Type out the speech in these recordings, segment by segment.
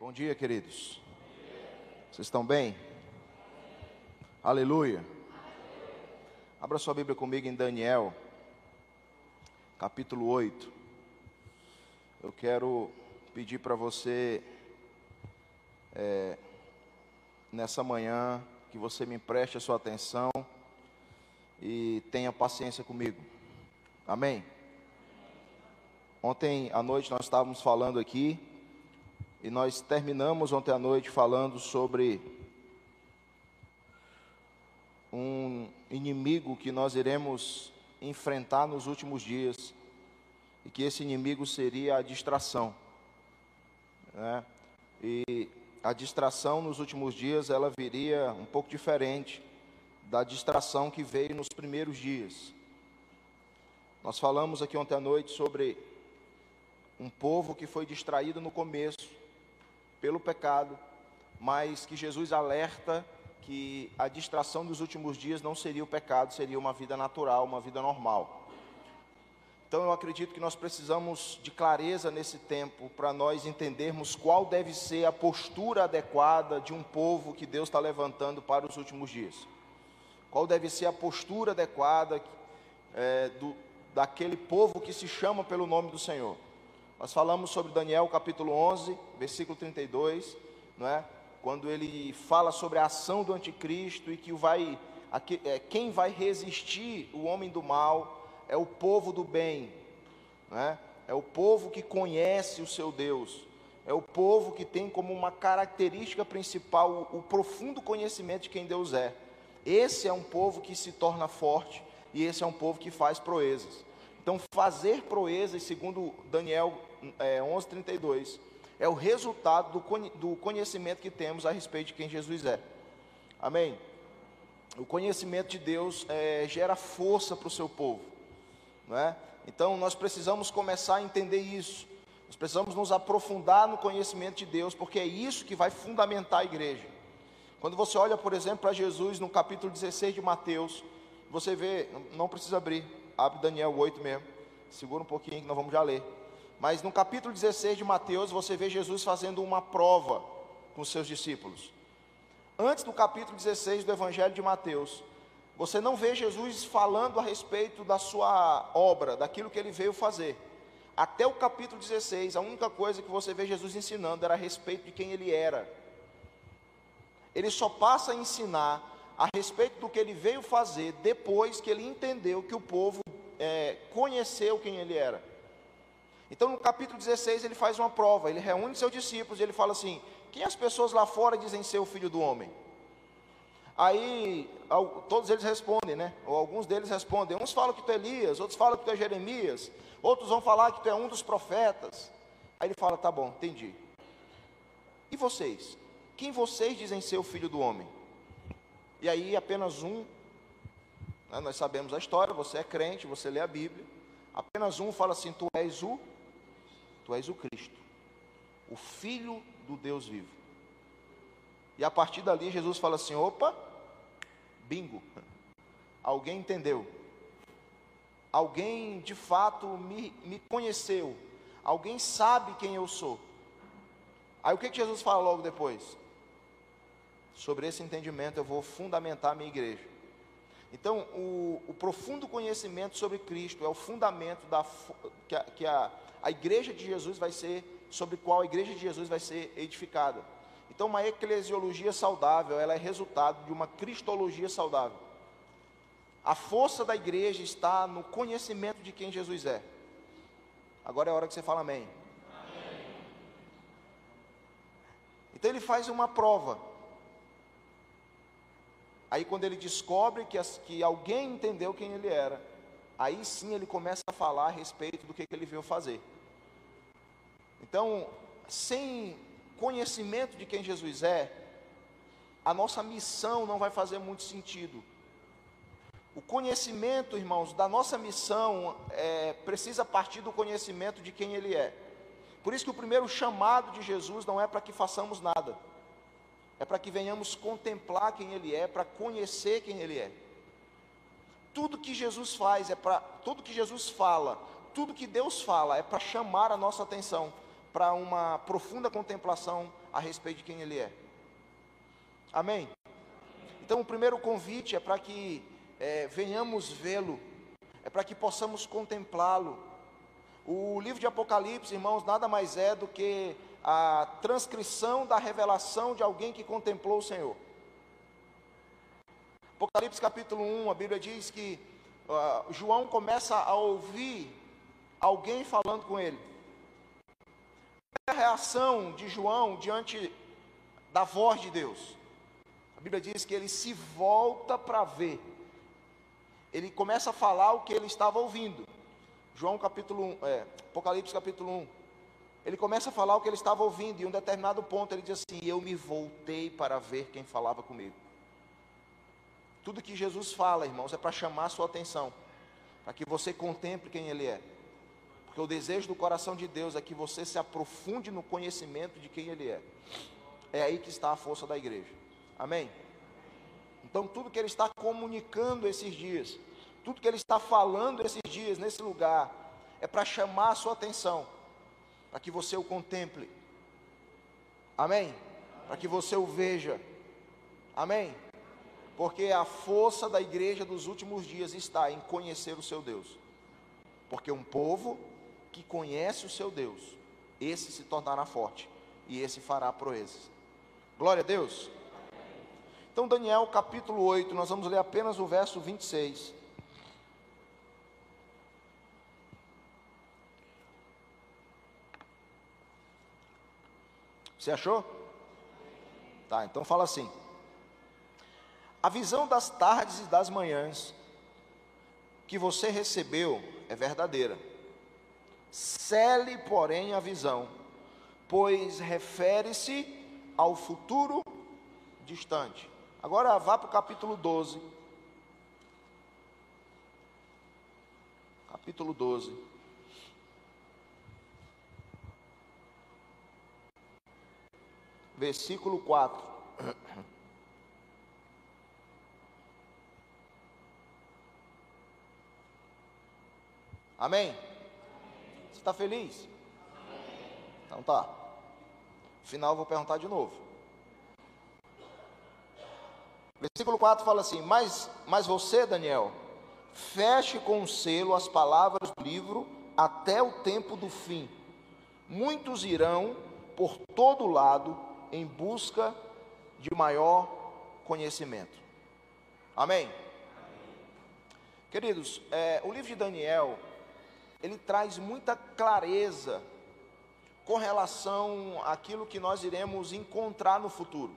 Bom dia, queridos. Vocês estão bem? Aleluia. Abra sua Bíblia comigo em Daniel, capítulo 8. Eu quero pedir para você, é, nessa manhã, que você me empreste a sua atenção e tenha paciência comigo. Amém? Ontem à noite nós estávamos falando aqui e nós terminamos ontem à noite falando sobre um inimigo que nós iremos enfrentar nos últimos dias e que esse inimigo seria a distração. Né? E a distração nos últimos dias ela viria um pouco diferente da distração que veio nos primeiros dias. Nós falamos aqui ontem à noite sobre um povo que foi distraído no começo pelo pecado, mas que Jesus alerta que a distração dos últimos dias não seria o pecado, seria uma vida natural, uma vida normal. Então eu acredito que nós precisamos de clareza nesse tempo para nós entendermos qual deve ser a postura adequada de um povo que Deus está levantando para os últimos dias. Qual deve ser a postura adequada é, do, daquele povo que se chama pelo nome do Senhor. Nós falamos sobre Daniel capítulo 11, versículo 32, não é? Quando ele fala sobre a ação do anticristo e que vai, é, quem vai resistir o homem do mal é o povo do bem, não é? É o povo que conhece o seu Deus, é o povo que tem como uma característica principal o, o profundo conhecimento de quem Deus é. Esse é um povo que se torna forte e esse é um povo que faz proezas. Então, fazer proezas, segundo Daniel é, 11:32, é o resultado do, do conhecimento que temos a respeito de quem Jesus é. Amém? O conhecimento de Deus é, gera força para o seu povo, não é? Então, nós precisamos começar a entender isso. Nós precisamos nos aprofundar no conhecimento de Deus, porque é isso que vai fundamentar a igreja. Quando você olha, por exemplo, para Jesus no capítulo 16 de Mateus, você vê, não precisa abrir, abre Daniel 8 mesmo, segura um pouquinho que nós vamos já ler. Mas no capítulo 16 de Mateus, você vê Jesus fazendo uma prova com os seus discípulos. Antes do capítulo 16 do Evangelho de Mateus, você não vê Jesus falando a respeito da sua obra, daquilo que ele veio fazer. Até o capítulo 16, a única coisa que você vê Jesus ensinando era a respeito de quem ele era. Ele só passa a ensinar a respeito do que ele veio fazer depois que ele entendeu que o povo é, conheceu quem ele era. Então, no capítulo 16, ele faz uma prova, ele reúne seus discípulos e ele fala assim: Quem as pessoas lá fora dizem ser o filho do homem? Aí, todos eles respondem, né? Ou alguns deles respondem. Uns falam que tu é Elias, outros falam que tu é Jeremias, outros vão falar que tu é um dos profetas. Aí ele fala: Tá bom, entendi. E vocês? Quem vocês dizem ser o filho do homem? E aí, apenas um, né, nós sabemos a história, você é crente, você lê a Bíblia. Apenas um fala assim: Tu és o Tu és o Cristo, o Filho do Deus vivo. E a partir dali Jesus fala assim: opa, bingo, alguém entendeu, alguém de fato me, me conheceu, alguém sabe quem eu sou. Aí o que, que Jesus fala logo depois? Sobre esse entendimento eu vou fundamentar a minha igreja. Então, o, o, profundo conhecimento sobre Cristo é o fundamento da, que, a, que a, a igreja de Jesus vai ser, sobre qual a igreja de Jesus vai ser edificada. Então, uma eclesiologia saudável, ela é resultado de uma cristologia saudável. A força da igreja está no conhecimento de quem Jesus é. Agora é a hora que você fala amém. amém. Então ele faz uma prova. Aí quando ele descobre que, as, que alguém entendeu quem ele era, aí sim ele começa a falar a respeito do que, que ele veio fazer. Então, sem conhecimento de quem Jesus é, a nossa missão não vai fazer muito sentido. O conhecimento, irmãos, da nossa missão é, precisa partir do conhecimento de quem Ele é. Por isso que o primeiro chamado de Jesus não é para que façamos nada, é para que venhamos contemplar quem Ele é, para conhecer quem Ele é. Tudo que Jesus faz é para, tudo que Jesus fala, tudo que Deus fala é para chamar a nossa atenção, para uma profunda contemplação a respeito de quem Ele é. Amém? Então, o primeiro convite é para que é, venhamos vê-lo, é para que possamos contemplá-lo. O livro de Apocalipse, irmãos, nada mais é do que a transcrição da revelação de alguém que contemplou o Senhor. Apocalipse capítulo 1, a Bíblia diz que uh, João começa a ouvir alguém falando com ele. Qual é a reação de João diante da voz de Deus? A Bíblia diz que ele se volta para ver. Ele começa a falar o que ele estava ouvindo. João capítulo 1, é, Apocalipse capítulo 1. Ele começa a falar o que ele estava ouvindo, e em um determinado ponto ele diz assim: Eu me voltei para ver quem falava comigo. Tudo que Jesus fala, irmãos, é para chamar a sua atenção, para que você contemple quem Ele é. Porque o desejo do coração de Deus é que você se aprofunde no conhecimento de quem Ele é. É aí que está a força da igreja. Amém? Então, tudo que Ele está comunicando esses dias, tudo que Ele está falando esses dias nesse lugar, é para chamar a sua atenção, para que você o contemple. Amém? Para que você o veja. Amém? Porque a força da igreja dos últimos dias está em conhecer o seu Deus. Porque um povo que conhece o seu Deus, esse se tornará forte e esse fará proezas. Glória a Deus. Então, Daniel capítulo 8, nós vamos ler apenas o verso 26. Você achou? Tá, então fala assim: A visão das tardes e das manhãs que você recebeu é verdadeira. Cele, porém, a visão, pois refere-se ao futuro distante. Agora vá para o capítulo 12. Capítulo 12. Versículo 4. Amém? Você está feliz? Então tá. No final eu vou perguntar de novo. Versículo 4 fala assim: Mas, mas você, Daniel, feche com selo as palavras do livro até o tempo do fim. Muitos irão por todo lado em busca de maior conhecimento. Amém? Queridos, é, o livro de Daniel, ele traz muita clareza com relação àquilo que nós iremos encontrar no futuro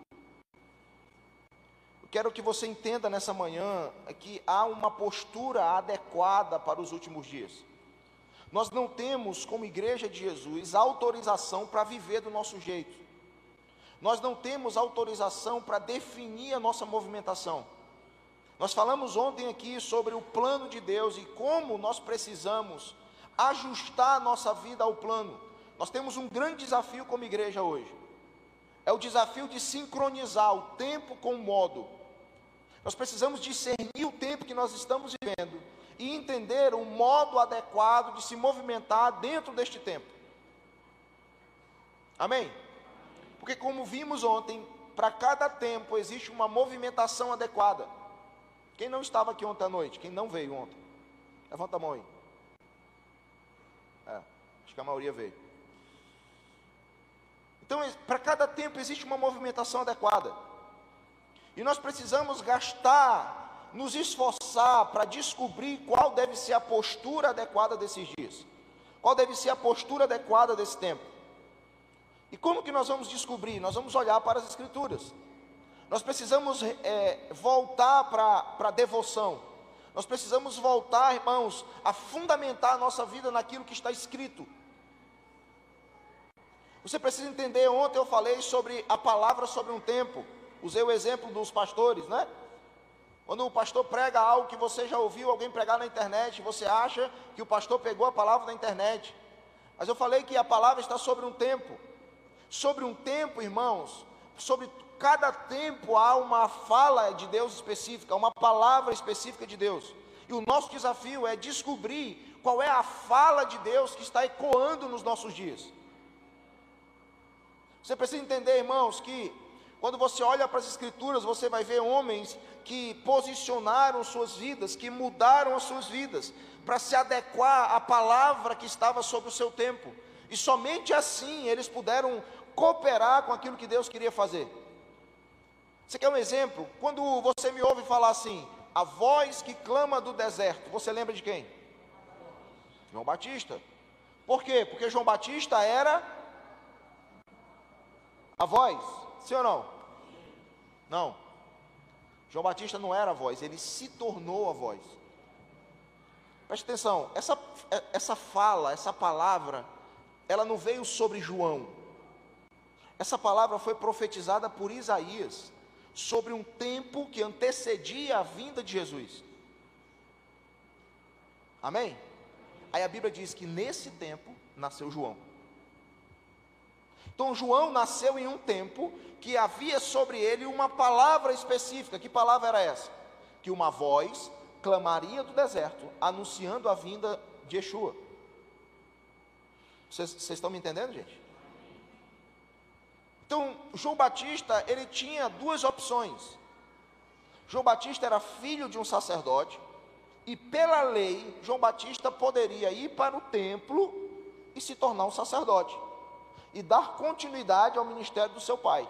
quero que você entenda nessa manhã que há uma postura adequada para os últimos dias. Nós não temos, como igreja de Jesus, autorização para viver do nosso jeito. Nós não temos autorização para definir a nossa movimentação. Nós falamos ontem aqui sobre o plano de Deus e como nós precisamos ajustar a nossa vida ao plano. Nós temos um grande desafio como igreja hoje. É o desafio de sincronizar o tempo com o modo. Nós precisamos discernir o tempo que nós estamos vivendo e entender o modo adequado de se movimentar dentro deste tempo. Amém? Porque, como vimos ontem, para cada tempo existe uma movimentação adequada. Quem não estava aqui ontem à noite? Quem não veio ontem? Levanta a mão aí. É, acho que a maioria veio. Então, para cada tempo existe uma movimentação adequada. E nós precisamos gastar, nos esforçar para descobrir qual deve ser a postura adequada desses dias. Qual deve ser a postura adequada desse tempo. E como que nós vamos descobrir? Nós vamos olhar para as Escrituras. Nós precisamos é, voltar para a devoção. Nós precisamos voltar, irmãos, a fundamentar a nossa vida naquilo que está escrito. Você precisa entender, ontem eu falei sobre a palavra sobre um tempo. Usei o exemplo dos pastores, né? Quando o pastor prega algo que você já ouviu alguém pregar na internet, você acha que o pastor pegou a palavra da internet. Mas eu falei que a palavra está sobre um tempo. Sobre um tempo, irmãos, sobre cada tempo há uma fala de Deus específica, uma palavra específica de Deus. E o nosso desafio é descobrir qual é a fala de Deus que está ecoando nos nossos dias. Você precisa entender, irmãos, que quando você olha para as Escrituras, você vai ver homens que posicionaram suas vidas, que mudaram as suas vidas, para se adequar à palavra que estava sobre o seu tempo. E somente assim eles puderam cooperar com aquilo que Deus queria fazer. Você quer um exemplo? Quando você me ouve falar assim, a voz que clama do deserto, você lembra de quem? João Batista. Por quê? Porque João Batista era a voz, sim ou não? Não. João Batista não era a voz, ele se tornou a voz. Preste atenção, essa, essa fala, essa palavra, ela não veio sobre João. Essa palavra foi profetizada por Isaías sobre um tempo que antecedia a vinda de Jesus. Amém? Aí a Bíblia diz que nesse tempo nasceu João. Então João nasceu em um tempo que havia sobre ele uma palavra específica. Que palavra era essa? Que uma voz clamaria do deserto, anunciando a vinda de Yeshua. Vocês, estão me entendendo, gente? Então, João Batista, ele tinha duas opções. João Batista era filho de um sacerdote, e pela lei, João Batista poderia ir para o templo e se tornar um sacerdote, e dar continuidade ao ministério do seu pai,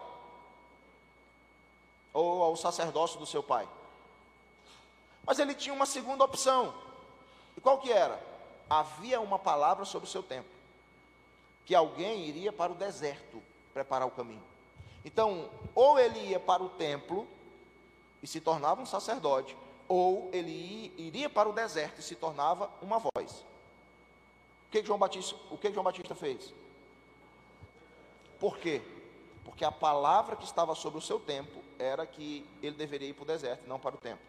ou ao sacerdócio do seu pai. Mas ele tinha uma segunda opção. E qual que era? Havia uma palavra sobre o seu tempo. Que alguém iria para o deserto preparar o caminho. Então, ou ele ia para o templo e se tornava um sacerdote, ou ele iria para o deserto e se tornava uma voz. O que João Batista, o que João Batista fez? Por quê? Porque a palavra que estava sobre o seu tempo era que ele deveria ir para o deserto, não para o templo.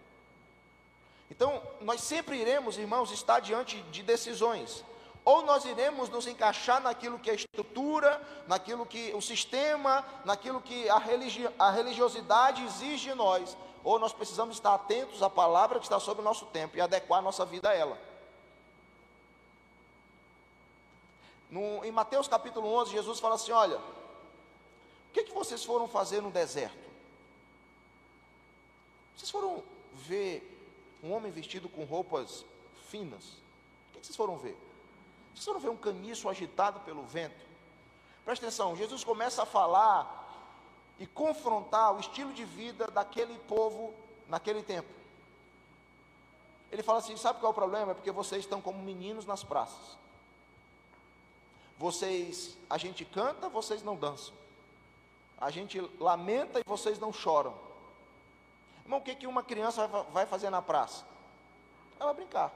Então, nós sempre iremos, irmãos, estar diante de decisões. Ou nós iremos nos encaixar naquilo que é estrutura, naquilo que o sistema, naquilo que a, religi a religiosidade exige de nós, ou nós precisamos estar atentos à palavra que está sobre o nosso tempo e adequar a nossa vida a ela. No, em Mateus capítulo 11, Jesus fala assim: Olha, o que, que vocês foram fazer no deserto? Vocês foram ver um homem vestido com roupas finas. O que vocês foram ver? Vocês foram ver um caniço agitado pelo vento? Presta atenção, Jesus começa a falar e confrontar o estilo de vida daquele povo naquele tempo. Ele fala assim: sabe qual é o problema? É porque vocês estão como meninos nas praças. Vocês, a gente canta, vocês não dançam. A gente lamenta e vocês não choram. Irmão, o que, que uma criança vai fazer na praça? Ela brincar.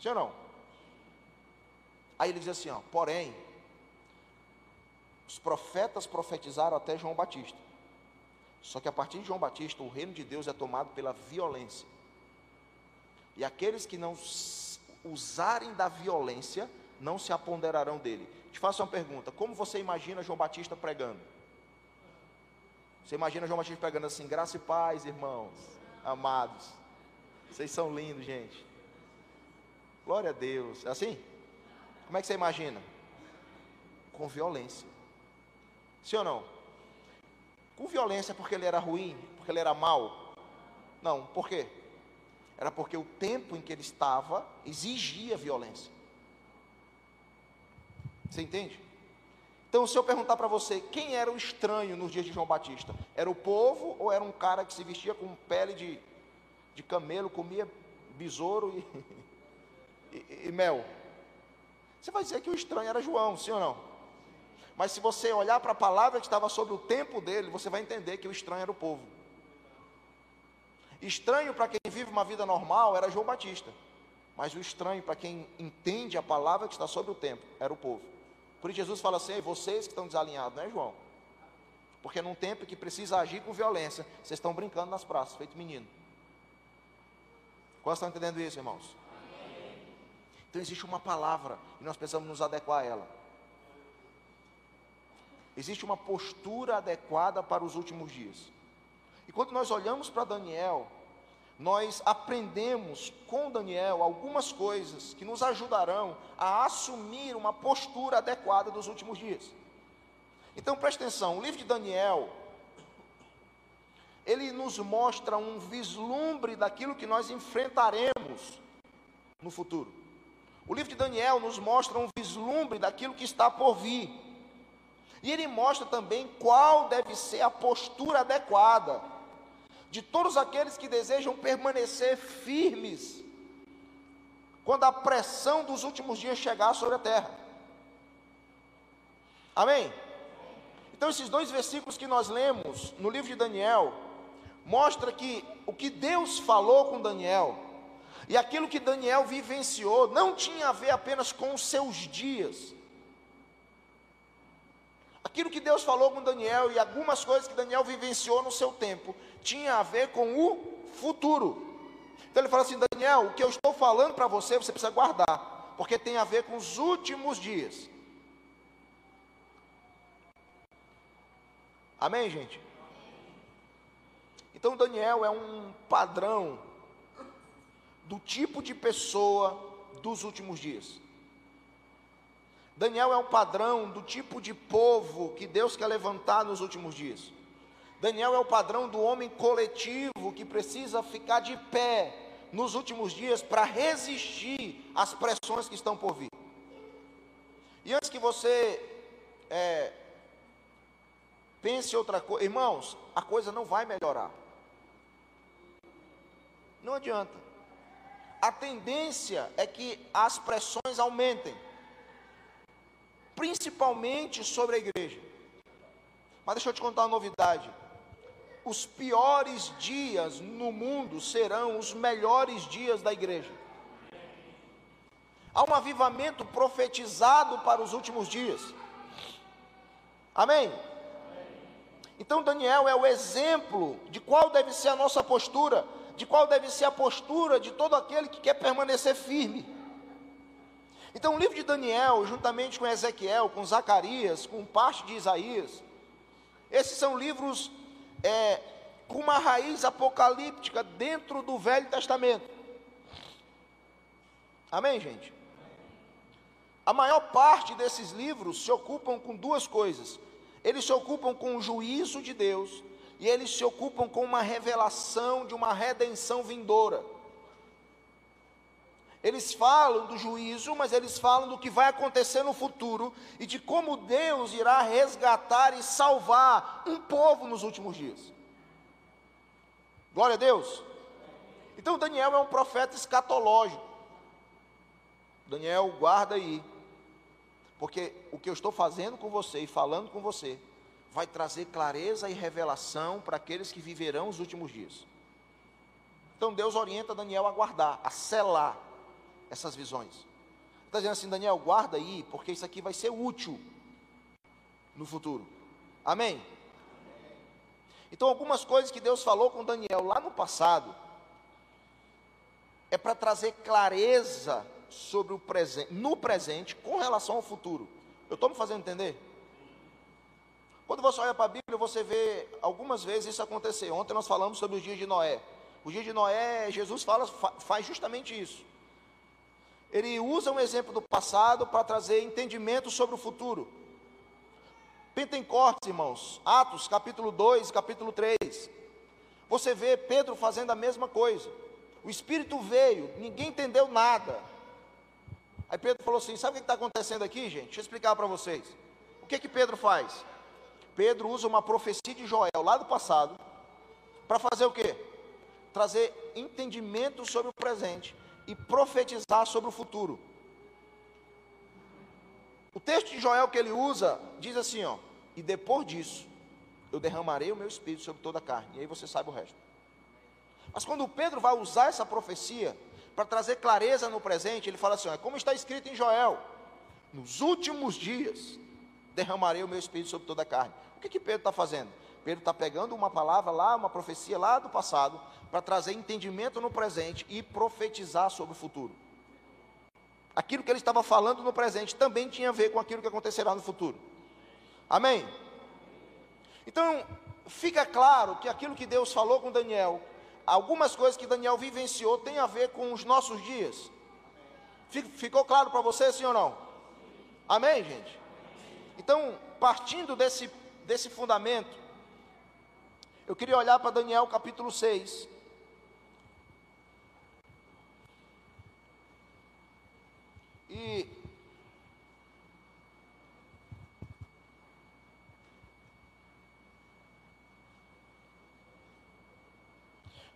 Sim ou não? Aí ele diz assim: ó, porém, os profetas profetizaram até João Batista. Só que a partir de João Batista, o reino de Deus é tomado pela violência. E aqueles que não usarem da violência não se apoderarão dele. Te faço uma pergunta: como você imagina João Batista pregando? Você imagina João Batista pregando assim: graça e paz, irmãos, amados. Vocês são lindos, gente. Glória a Deus. É assim? Como é que você imagina? Com violência. Sim ou não? Com violência porque ele era ruim, porque ele era mau? Não, por quê? Era porque o tempo em que ele estava exigia violência. Você entende? Então, se eu perguntar para você, quem era o estranho nos dias de João Batista? Era o povo ou era um cara que se vestia com pele de, de camelo, comia besouro e, e, e mel? Você vai dizer que o estranho era João, sim ou não? Mas se você olhar para a palavra que estava sobre o tempo dele, você vai entender que o estranho era o povo. Estranho para quem vive uma vida normal era João Batista. Mas o estranho para quem entende a palavra que está sobre o tempo era o povo. Por isso Jesus fala assim: vocês que estão desalinhados, não é João? Porque num tempo que precisa agir com violência, vocês estão brincando nas praças, feito menino. Quantos estão entendendo isso, irmãos? Então existe uma palavra e nós precisamos nos adequar a ela. Existe uma postura adequada para os últimos dias. E quando nós olhamos para Daniel, nós aprendemos com Daniel algumas coisas que nos ajudarão a assumir uma postura adequada dos últimos dias. Então preste atenção, o livro de Daniel, ele nos mostra um vislumbre daquilo que nós enfrentaremos no futuro. O livro de Daniel nos mostra um vislumbre daquilo que está por vir. E ele mostra também qual deve ser a postura adequada de todos aqueles que desejam permanecer firmes quando a pressão dos últimos dias chegar sobre a terra. Amém? Então, esses dois versículos que nós lemos no livro de Daniel, mostra que o que Deus falou com Daniel e aquilo que Daniel vivenciou não tinha a ver apenas com os seus dias. Aquilo que Deus falou com Daniel e algumas coisas que Daniel vivenciou no seu tempo tinha a ver com o futuro. Então ele fala assim: Daniel, o que eu estou falando para você, você precisa guardar, porque tem a ver com os últimos dias. Amém, gente? Então Daniel é um padrão do tipo de pessoa dos últimos dias. Daniel é um padrão do tipo de povo que Deus quer levantar nos últimos dias. Daniel é o padrão do homem coletivo que precisa ficar de pé nos últimos dias para resistir às pressões que estão por vir. E antes que você é, pense outra coisa, irmãos, a coisa não vai melhorar. Não adianta. A tendência é que as pressões aumentem, principalmente sobre a igreja. Mas deixa eu te contar uma novidade. Os piores dias no mundo serão os melhores dias da igreja. Há um avivamento profetizado para os últimos dias. Amém? Então Daniel é o exemplo de qual deve ser a nossa postura de qual deve ser a postura de todo aquele que quer permanecer firme. Então, o livro de Daniel, juntamente com Ezequiel, com Zacarias, com parte de Isaías, esses são livros é, com uma raiz apocalíptica dentro do Velho Testamento. Amém, gente? A maior parte desses livros se ocupam com duas coisas. Eles se ocupam com o juízo de Deus e eles se ocupam com uma revelação de uma redenção vindoura. Eles falam do juízo, mas eles falam do que vai acontecer no futuro e de como Deus irá resgatar e salvar um povo nos últimos dias. Glória a Deus. Então Daniel é um profeta escatológico. Daniel, guarda aí. Porque o que eu estou fazendo com você e falando com você vai trazer clareza e revelação para aqueles que viverão os últimos dias. Então Deus orienta Daniel a guardar, a selar essas visões. Está dizendo assim, Daniel, guarda aí, porque isso aqui vai ser útil no futuro. Amém? Então, algumas coisas que Deus falou com Daniel lá no passado, é para trazer clareza sobre o presente, no presente, com relação ao futuro. Eu estou me fazendo entender? Quando você olha para a Bíblia, você vê algumas vezes isso acontecer. Ontem nós falamos sobre os dias de Noé. Os dias de Noé, Jesus fala, faz justamente isso. Ele usa um exemplo do passado para trazer entendimento sobre o futuro. Pentecostes, irmãos, Atos, capítulo 2, capítulo 3. Você vê Pedro fazendo a mesma coisa. O Espírito veio, ninguém entendeu nada. Aí Pedro falou assim: Sabe o que está acontecendo aqui, gente? Deixa eu explicar para vocês. O que que Pedro faz? Pedro usa uma profecia de Joel lá do passado para fazer o quê? Trazer entendimento sobre o presente e profetizar sobre o futuro. O texto de Joel que ele usa diz assim, ó: "E depois disso, eu derramarei o meu espírito sobre toda a carne". E aí você sabe o resto. Mas quando Pedro vai usar essa profecia para trazer clareza no presente, ele fala assim: ó, é como está escrito em Joel: nos últimos dias derramarei o meu espírito sobre toda a carne que, que Pedro está fazendo? Pedro está pegando uma palavra lá, uma profecia lá do passado, para trazer entendimento no presente e profetizar sobre o futuro. Aquilo que ele estava falando no presente também tinha a ver com aquilo que acontecerá no futuro. Amém? Então, fica claro que aquilo que Deus falou com Daniel, algumas coisas que Daniel vivenciou, tem a ver com os nossos dias. Ficou claro para você, sim ou não? Amém, gente? Então, partindo desse, desse fundamento, eu queria olhar para Daniel capítulo 6. E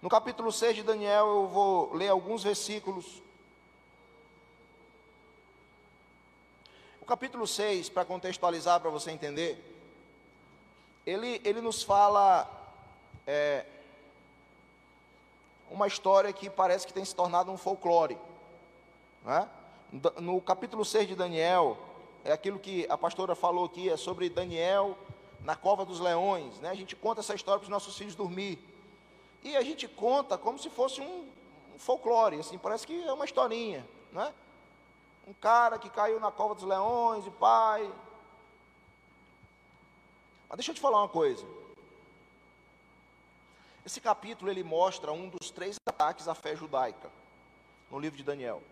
No capítulo 6 de Daniel, eu vou ler alguns versículos. Capítulo 6, para contextualizar, para você entender, ele, ele nos fala é, uma história que parece que tem se tornado um folclore. Né? No capítulo 6 de Daniel, é aquilo que a pastora falou aqui, é sobre Daniel na cova dos leões. Né? A gente conta essa história para os nossos filhos dormir. E a gente conta como se fosse um, um folclore, assim, parece que é uma historinha, né? Um cara que caiu na cova dos leões e pai. Mas deixa eu te falar uma coisa. Esse capítulo ele mostra um dos três ataques à fé judaica no livro de Daniel.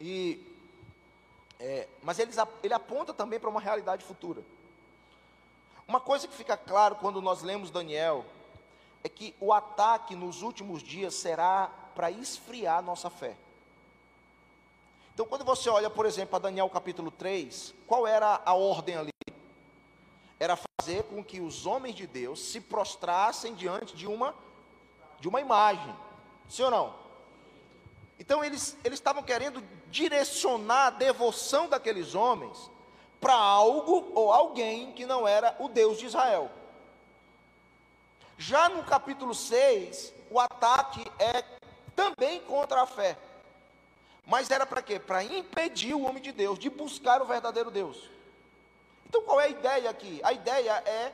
E, é, mas ele, ele aponta também para uma realidade futura. Uma coisa que fica claro quando nós lemos Daniel é que o ataque nos últimos dias será para esfriar nossa fé. Então, quando você olha, por exemplo, para Daniel capítulo 3, qual era a ordem ali? Era fazer com que os homens de Deus se prostrassem diante de uma de uma imagem. Sim ou não? Então eles eles estavam querendo direcionar a devoção daqueles homens para algo ou alguém que não era o Deus de Israel. Já no capítulo 6, o ataque é também contra a fé. Mas era para quê? Para impedir o homem de Deus de buscar o verdadeiro Deus. Então qual é a ideia aqui? A ideia é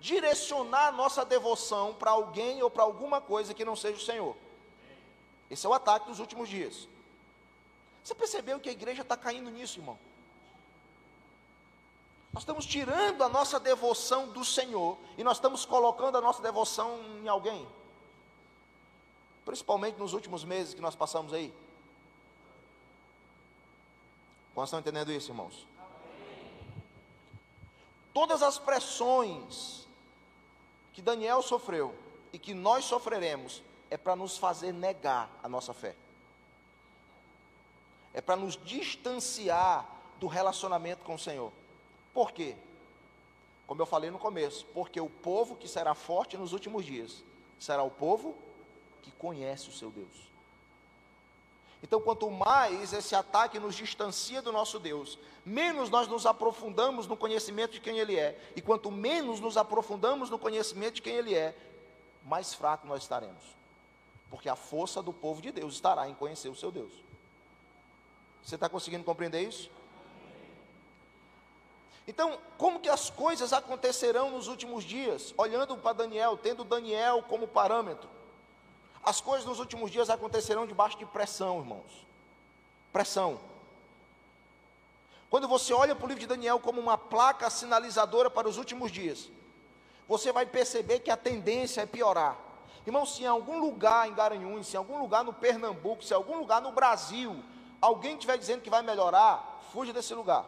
direcionar a nossa devoção para alguém ou para alguma coisa que não seja o Senhor. Esse é o ataque dos últimos dias. Você percebeu que a igreja está caindo nisso, irmão? Nós estamos tirando a nossa devoção do Senhor e nós estamos colocando a nossa devoção em alguém. Principalmente nos últimos meses que nós passamos aí. Quantos estão entendendo isso, irmãos? Todas as pressões que Daniel sofreu e que nós sofreremos é para nos fazer negar a nossa fé. É para nos distanciar do relacionamento com o Senhor. Por quê? Como eu falei no começo, porque o povo que será forte nos últimos dias será o povo que conhece o seu Deus. Então, quanto mais esse ataque nos distancia do nosso Deus, menos nós nos aprofundamos no conhecimento de quem Ele é. E quanto menos nos aprofundamos no conhecimento de quem Ele é, mais fraco nós estaremos. Porque a força do povo de Deus estará em conhecer o seu Deus. Você está conseguindo compreender isso? Então, como que as coisas acontecerão nos últimos dias? Olhando para Daniel, tendo Daniel como parâmetro. As coisas nos últimos dias acontecerão debaixo de pressão, irmãos. Pressão. Quando você olha para o livro de Daniel como uma placa sinalizadora para os últimos dias, você vai perceber que a tendência é piorar. Irmão, se em algum lugar em Garanhuns, se em algum lugar no Pernambuco, se em algum lugar no Brasil, alguém estiver dizendo que vai melhorar, fuja desse lugar.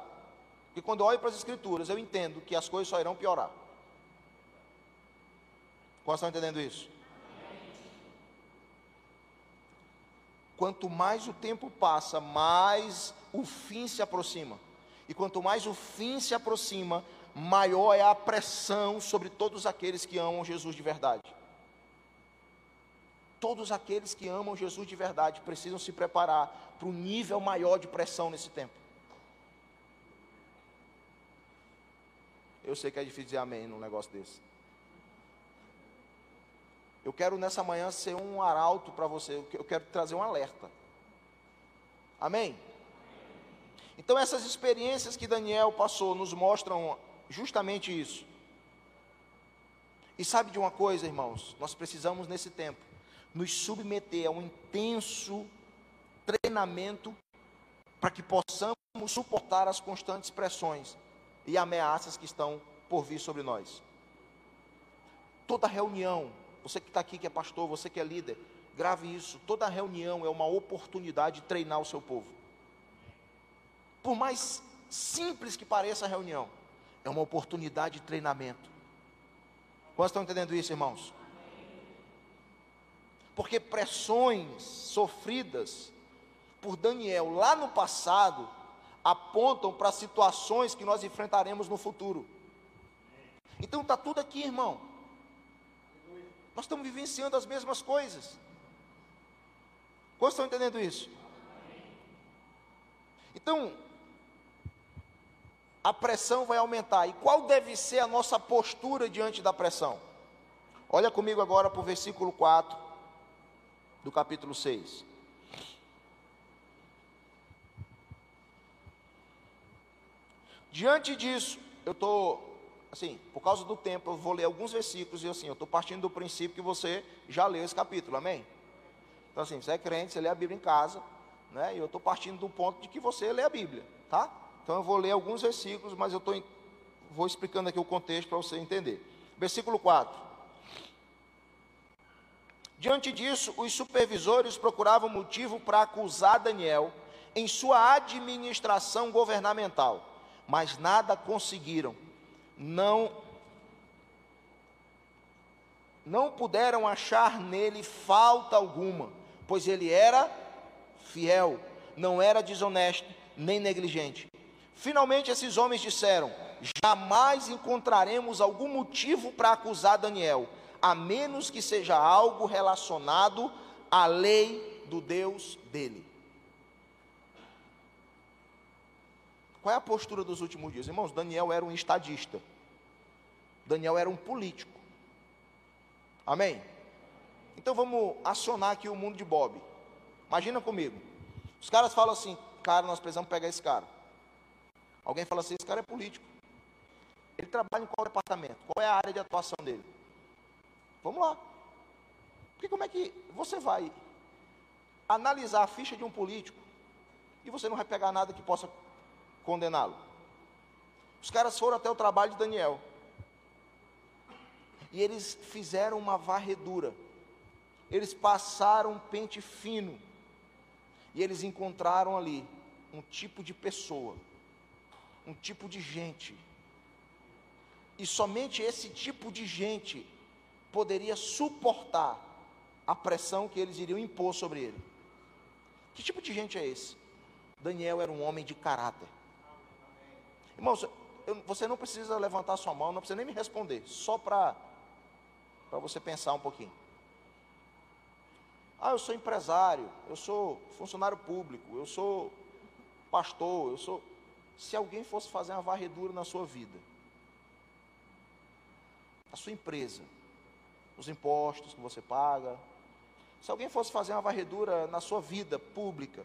Porque quando eu olho para as Escrituras, eu entendo que as coisas só irão piorar. Quantos estão entendendo isso? Quanto mais o tempo passa, mais o fim se aproxima. E quanto mais o fim se aproxima, maior é a pressão sobre todos aqueles que amam Jesus de verdade. Todos aqueles que amam Jesus de verdade precisam se preparar para um nível maior de pressão nesse tempo. Eu sei que é difícil dizer amém num negócio desse. Eu quero nessa manhã ser um arauto para você, eu quero trazer um alerta. Amém? Então, essas experiências que Daniel passou nos mostram justamente isso. E sabe de uma coisa, irmãos? Nós precisamos, nesse tempo, nos submeter a um intenso treinamento para que possamos suportar as constantes pressões e ameaças que estão por vir sobre nós. Toda reunião, você que está aqui, que é pastor, você que é líder, grave isso. Toda reunião é uma oportunidade de treinar o seu povo. Por mais simples que pareça a reunião, é uma oportunidade de treinamento. Quantos estão entendendo isso, irmãos? Porque pressões sofridas por Daniel lá no passado apontam para situações que nós enfrentaremos no futuro. Então está tudo aqui, irmão. Nós estamos vivenciando as mesmas coisas. Quantos estão entendendo isso? Então, a pressão vai aumentar. E qual deve ser a nossa postura diante da pressão? Olha comigo agora para o versículo 4 do capítulo 6. Diante disso, eu estou, assim, por causa do tempo, eu vou ler alguns versículos e assim, eu estou partindo do princípio que você já leu esse capítulo, amém? Então, assim, você é crente, você lê a Bíblia em casa, né? E eu estou partindo do ponto de que você lê a Bíblia, tá? Então eu vou ler alguns versículos, mas eu tô, vou explicando aqui o contexto para você entender. Versículo 4. Diante disso, os supervisores procuravam motivo para acusar Daniel em sua administração governamental mas nada conseguiram. Não não puderam achar nele falta alguma, pois ele era fiel, não era desonesto nem negligente. Finalmente esses homens disseram: Jamais encontraremos algum motivo para acusar Daniel, a menos que seja algo relacionado à lei do Deus dele. Qual é a postura dos últimos dias? Irmãos, Daniel era um estadista. Daniel era um político. Amém? Então vamos acionar aqui o mundo de Bob. Imagina comigo. Os caras falam assim, cara, nós precisamos pegar esse cara. Alguém fala assim, esse cara é político. Ele trabalha em qual departamento? Qual é a área de atuação dele? Vamos lá. Porque como é que você vai analisar a ficha de um político e você não vai pegar nada que possa condená-lo. Os caras foram até o trabalho de Daniel. E eles fizeram uma varredura. Eles passaram um pente fino. E eles encontraram ali um tipo de pessoa, um tipo de gente. E somente esse tipo de gente poderia suportar a pressão que eles iriam impor sobre ele. Que tipo de gente é esse? Daniel era um homem de caráter. Irmãos, eu, você não precisa levantar sua mão, não precisa nem me responder, só para você pensar um pouquinho. Ah, eu sou empresário, eu sou funcionário público, eu sou pastor, eu sou. Se alguém fosse fazer uma varredura na sua vida, a sua empresa, os impostos que você paga, se alguém fosse fazer uma varredura na sua vida pública,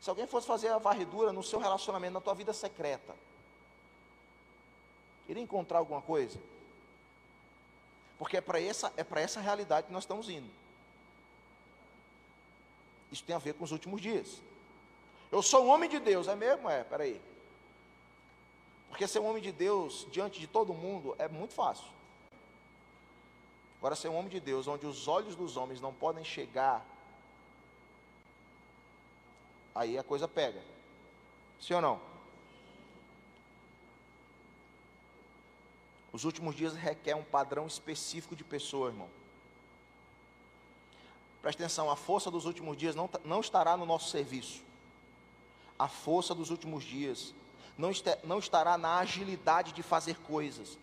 se alguém fosse fazer a varredura no seu relacionamento, na tua vida secreta, Iria encontrar alguma coisa? Porque é para essa, é essa realidade que nós estamos indo. Isso tem a ver com os últimos dias. Eu sou um homem de Deus, é mesmo? É, peraí. Porque ser um homem de Deus diante de todo mundo é muito fácil. Agora, ser um homem de Deus, onde os olhos dos homens não podem chegar, aí a coisa pega. Sim ou não? Os últimos dias requer um padrão específico de pessoa, irmão. Preste atenção, a força dos últimos dias não, não estará no nosso serviço. A força dos últimos dias não, este, não estará na agilidade de fazer coisas.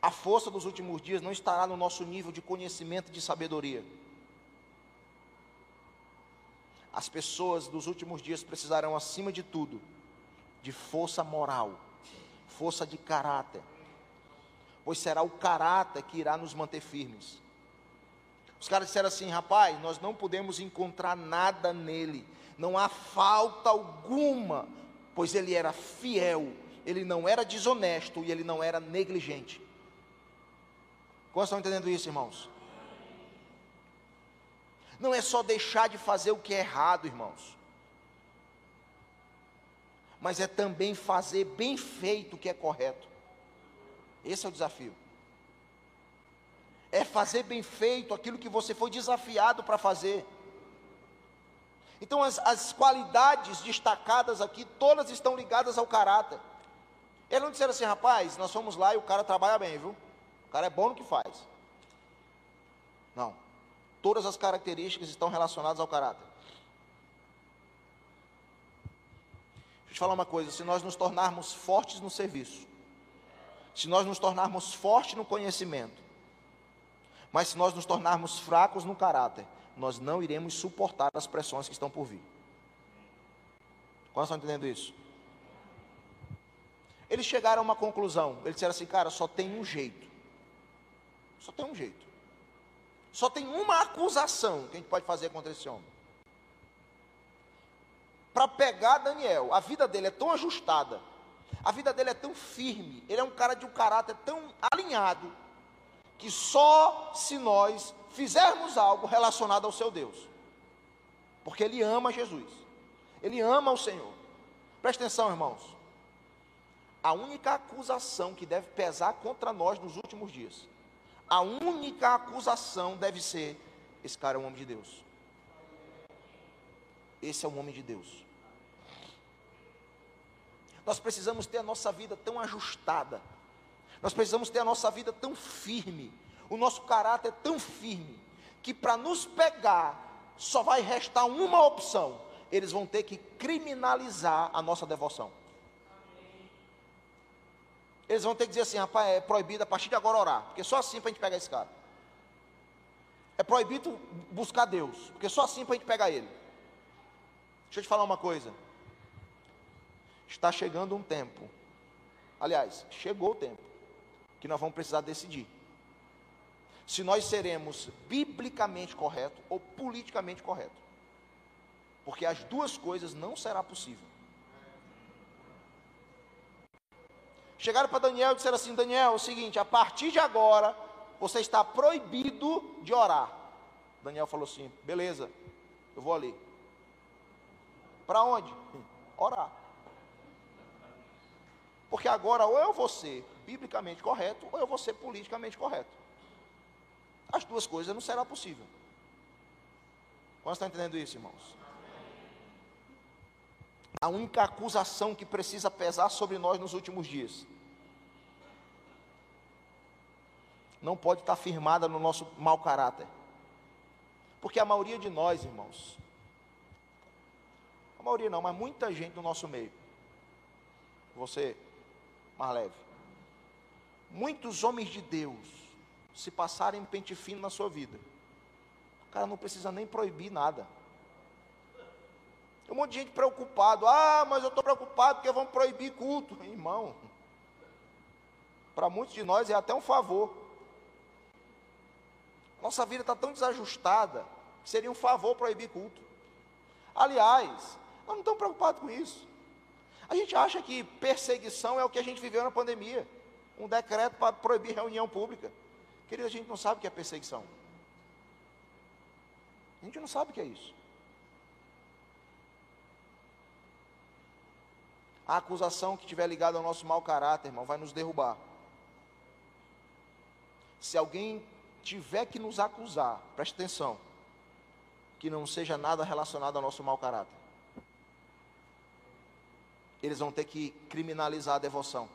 A força dos últimos dias não estará no nosso nível de conhecimento e de sabedoria. As pessoas dos últimos dias precisarão, acima de tudo, de força moral força de caráter, pois será o caráter que irá nos manter firmes. Os caras disseram assim: rapaz, nós não podemos encontrar nada nele, não há falta alguma, pois ele era fiel, ele não era desonesto e ele não era negligente. Como estão entendendo isso, irmãos? Não é só deixar de fazer o que é errado, irmãos mas é também fazer bem feito o que é correto. Esse é o desafio. É fazer bem feito aquilo que você foi desafiado para fazer. Então, as, as qualidades destacadas aqui, todas estão ligadas ao caráter. Eles não disseram assim, rapaz, nós fomos lá e o cara trabalha bem, viu? O cara é bom no que faz. Não. Todas as características estão relacionadas ao caráter. Deixa eu te falar uma coisa: se nós nos tornarmos fortes no serviço, se nós nos tornarmos fortes no conhecimento, mas se nós nos tornarmos fracos no caráter, nós não iremos suportar as pressões que estão por vir. Quantos estão entendendo isso? Eles chegaram a uma conclusão. Eles disseram assim, cara, só tem um jeito. Só tem um jeito. Só tem uma acusação que a gente pode fazer contra esse homem. Para pegar Daniel, a vida dele é tão ajustada, a vida dele é tão firme, ele é um cara de um caráter tão alinhado, que só se nós fizermos algo relacionado ao seu Deus, porque ele ama Jesus, ele ama o Senhor. Presta atenção, irmãos. A única acusação que deve pesar contra nós nos últimos dias, a única acusação deve ser: esse cara é um homem de Deus. Esse é um homem de Deus. Nós precisamos ter a nossa vida tão ajustada, nós precisamos ter a nossa vida tão firme, o nosso caráter tão firme, que para nos pegar só vai restar uma opção: eles vão ter que criminalizar a nossa devoção. Eles vão ter que dizer assim, rapaz, é proibido a partir de agora orar, porque só assim para a gente pegar esse cara. É proibido buscar Deus, porque só assim para a gente pegar ele. Deixa eu te falar uma coisa. Está chegando um tempo, aliás, chegou o tempo, que nós vamos precisar decidir se nós seremos biblicamente correto ou politicamente correto. Porque as duas coisas não será possível. Chegaram para Daniel e disseram assim: Daniel, é o seguinte, a partir de agora, você está proibido de orar. Daniel falou assim: beleza, eu vou ali. Para onde? Orar. Porque agora ou eu vou ser biblicamente correto, ou eu vou ser politicamente correto. As duas coisas não será possível. Quantos estão entendendo isso, irmãos? A única acusação que precisa pesar sobre nós nos últimos dias não pode estar firmada no nosso mau caráter. Porque a maioria de nós, irmãos, a maioria não, mas muita gente no nosso meio, você mais leve, muitos homens de Deus, se passarem pente fino na sua vida. O cara não precisa nem proibir nada. Tem um monte de gente preocupado. Ah, mas eu estou preocupado porque vão proibir culto. Irmão, para muitos de nós é até um favor. Nossa vida está tão desajustada que seria um favor proibir culto. Aliás, nós não estamos preocupados com isso. A gente acha que perseguição é o que a gente viveu na pandemia um decreto para proibir reunião pública. Querido, a gente não sabe o que é perseguição. A gente não sabe o que é isso. A acusação que estiver ligada ao nosso mau caráter, irmão, vai nos derrubar. Se alguém tiver que nos acusar, preste atenção, que não seja nada relacionado ao nosso mau caráter. Eles vão ter que criminalizar a devoção.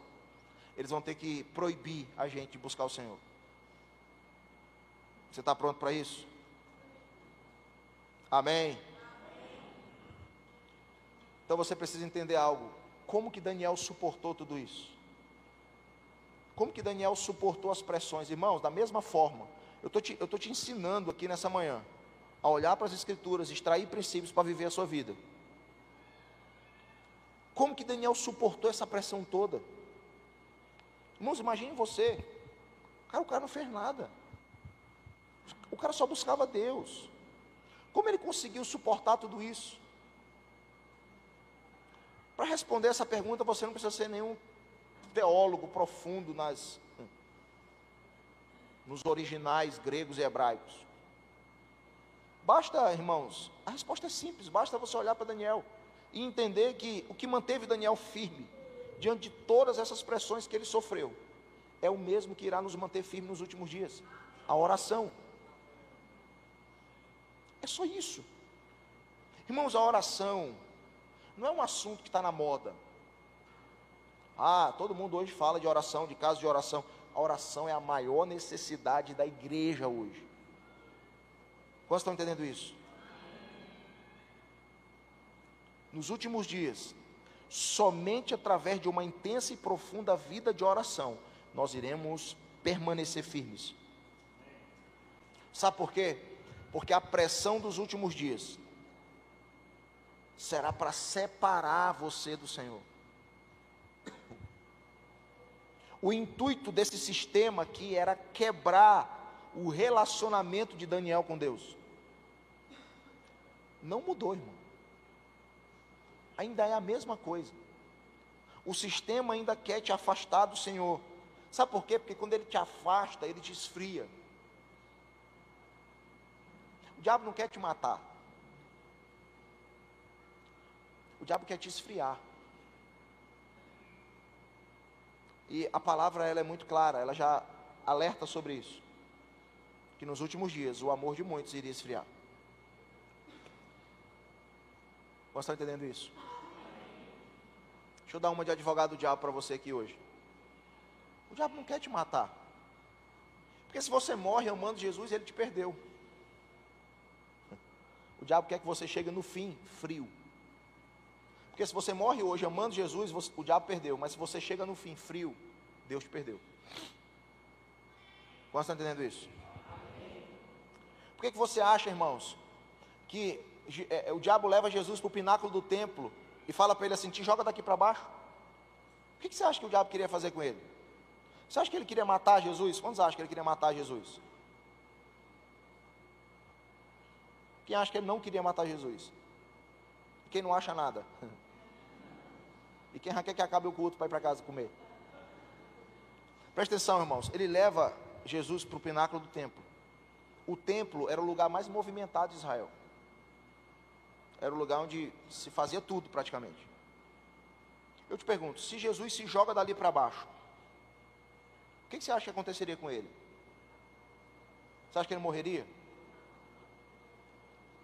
Eles vão ter que proibir a gente de buscar o Senhor. Você está pronto para isso? Amém? Então você precisa entender algo. Como que Daniel suportou tudo isso? Como que Daniel suportou as pressões? Irmãos, da mesma forma, eu tô estou te ensinando aqui nessa manhã a olhar para as Escrituras, extrair princípios para viver a sua vida. Como que Daniel suportou essa pressão toda? Irmãos, imagine você. Cara, o cara não fez nada. O cara só buscava Deus. Como ele conseguiu suportar tudo isso? Para responder essa pergunta, você não precisa ser nenhum teólogo profundo nas nos originais gregos e hebraicos. Basta, irmãos, a resposta é simples, basta você olhar para Daniel e entender que o que manteve Daniel firme diante de todas essas pressões que ele sofreu é o mesmo que irá nos manter firmes nos últimos dias. A oração. É só isso. Irmãos, a oração não é um assunto que está na moda. Ah, todo mundo hoje fala de oração, de caso de oração. A oração é a maior necessidade da igreja hoje. Quantos estão entendendo isso? Nos últimos dias, somente através de uma intensa e profunda vida de oração, nós iremos permanecer firmes. Sabe por quê? Porque a pressão dos últimos dias será para separar você do Senhor. O intuito desse sistema aqui era quebrar o relacionamento de Daniel com Deus. Não mudou, irmão. Ainda é a mesma coisa. O sistema ainda quer te afastar do Senhor. Sabe por quê? Porque quando ele te afasta, ele te esfria. O diabo não quer te matar. O diabo quer te esfriar. E a palavra ela é muito clara, ela já alerta sobre isso. Que nos últimos dias o amor de muitos iria esfriar. Você está entendendo isso? Deixa eu dar uma de advogado do diabo para você aqui hoje. O diabo não quer te matar. Porque se você morre amando Jesus, ele te perdeu. O diabo quer que você chegue no fim frio. Porque se você morre hoje amando Jesus, você, o diabo perdeu. Mas se você chega no fim frio, Deus te perdeu. Quantos estão entendendo isso? Por que, que você acha, irmãos, que o diabo leva Jesus para o pináculo do templo e fala para ele assim: te joga daqui para baixo? O que, que você acha que o diabo queria fazer com ele? Você acha que ele queria matar Jesus? Quantos acham que ele queria matar Jesus? Quem acha que ele não queria matar Jesus? Quem não acha nada? E quem quer que acabe o culto para ir para casa comer? Presta atenção, irmãos. Ele leva Jesus para o pináculo do templo. O templo era o lugar mais movimentado de Israel. Era o lugar onde se fazia tudo praticamente. Eu te pergunto: se Jesus se joga dali para baixo, o que, você acha que aconteceria com ele? Você acha que ele morreria?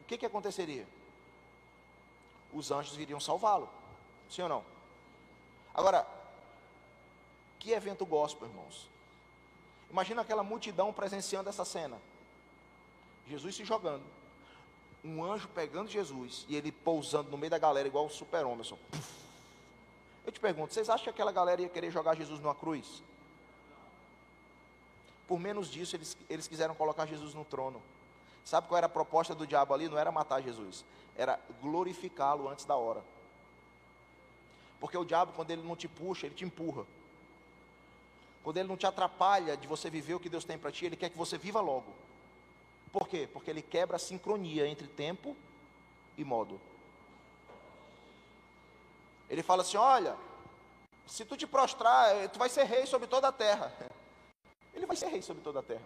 O que, que aconteceria? Os anjos viriam salvá-lo. Sim ou não? Agora, que evento gospel, irmãos. Imagina aquela multidão presenciando essa cena. Jesus se jogando. Um anjo pegando Jesus e ele pousando no meio da galera igual o super-homem. Eu te pergunto, vocês acham que aquela galera ia querer jogar Jesus numa cruz? Por menos disso, eles, eles quiseram colocar Jesus no trono. Sabe qual era a proposta do diabo ali? Não era matar Jesus, era glorificá-lo antes da hora. Porque o diabo, quando ele não te puxa, ele te empurra. Quando ele não te atrapalha de você viver o que Deus tem para ti, ele quer que você viva logo. Por quê? Porque ele quebra a sincronia entre tempo e modo. Ele fala assim: olha, se tu te prostrar, eh, tu vai ser rei sobre toda a terra. Ele vai ser rei sobre toda a terra.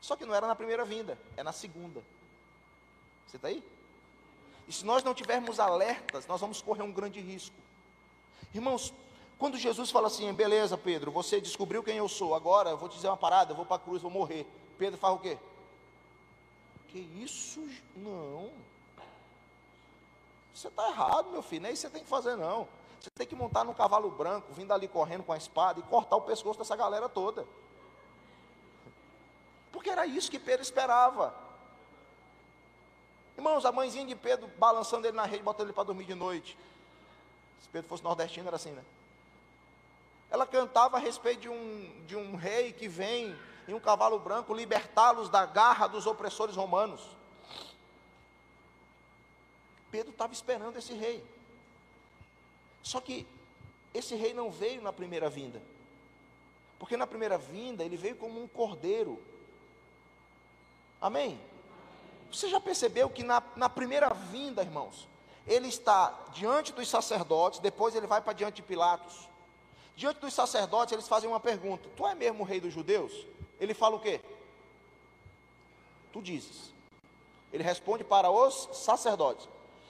Só que não era na primeira vinda, é na segunda. Você está aí? E se nós não tivermos alertas, nós vamos correr um grande risco. Irmãos, quando Jesus fala assim, beleza, Pedro, você descobriu quem eu sou, agora eu vou te dizer uma parada, eu vou para a cruz, vou morrer. Pedro faz o quê? Que isso? Não. Você está errado, meu filho, é isso você tem que fazer, não. Você tem que montar num cavalo branco, vindo ali correndo com a espada e cortar o pescoço dessa galera toda. Porque era isso que Pedro esperava. Irmãos, a mãezinha de Pedro balançando ele na rede, botando ele para dormir de noite. Se Pedro fosse nordestino, era assim, né? Ela cantava a respeito de um, de um rei que vem em um cavalo branco libertá-los da garra dos opressores romanos. Pedro estava esperando esse rei. Só que esse rei não veio na primeira vinda. Porque na primeira vinda ele veio como um cordeiro. Amém? Você já percebeu que na, na primeira vinda, irmãos, ele está diante dos sacerdotes, depois ele vai para diante de Pilatos. Diante dos sacerdotes, eles fazem uma pergunta: Tu é mesmo o rei dos judeus? Ele fala o quê? Tu dizes. Ele responde para os sacerdotes.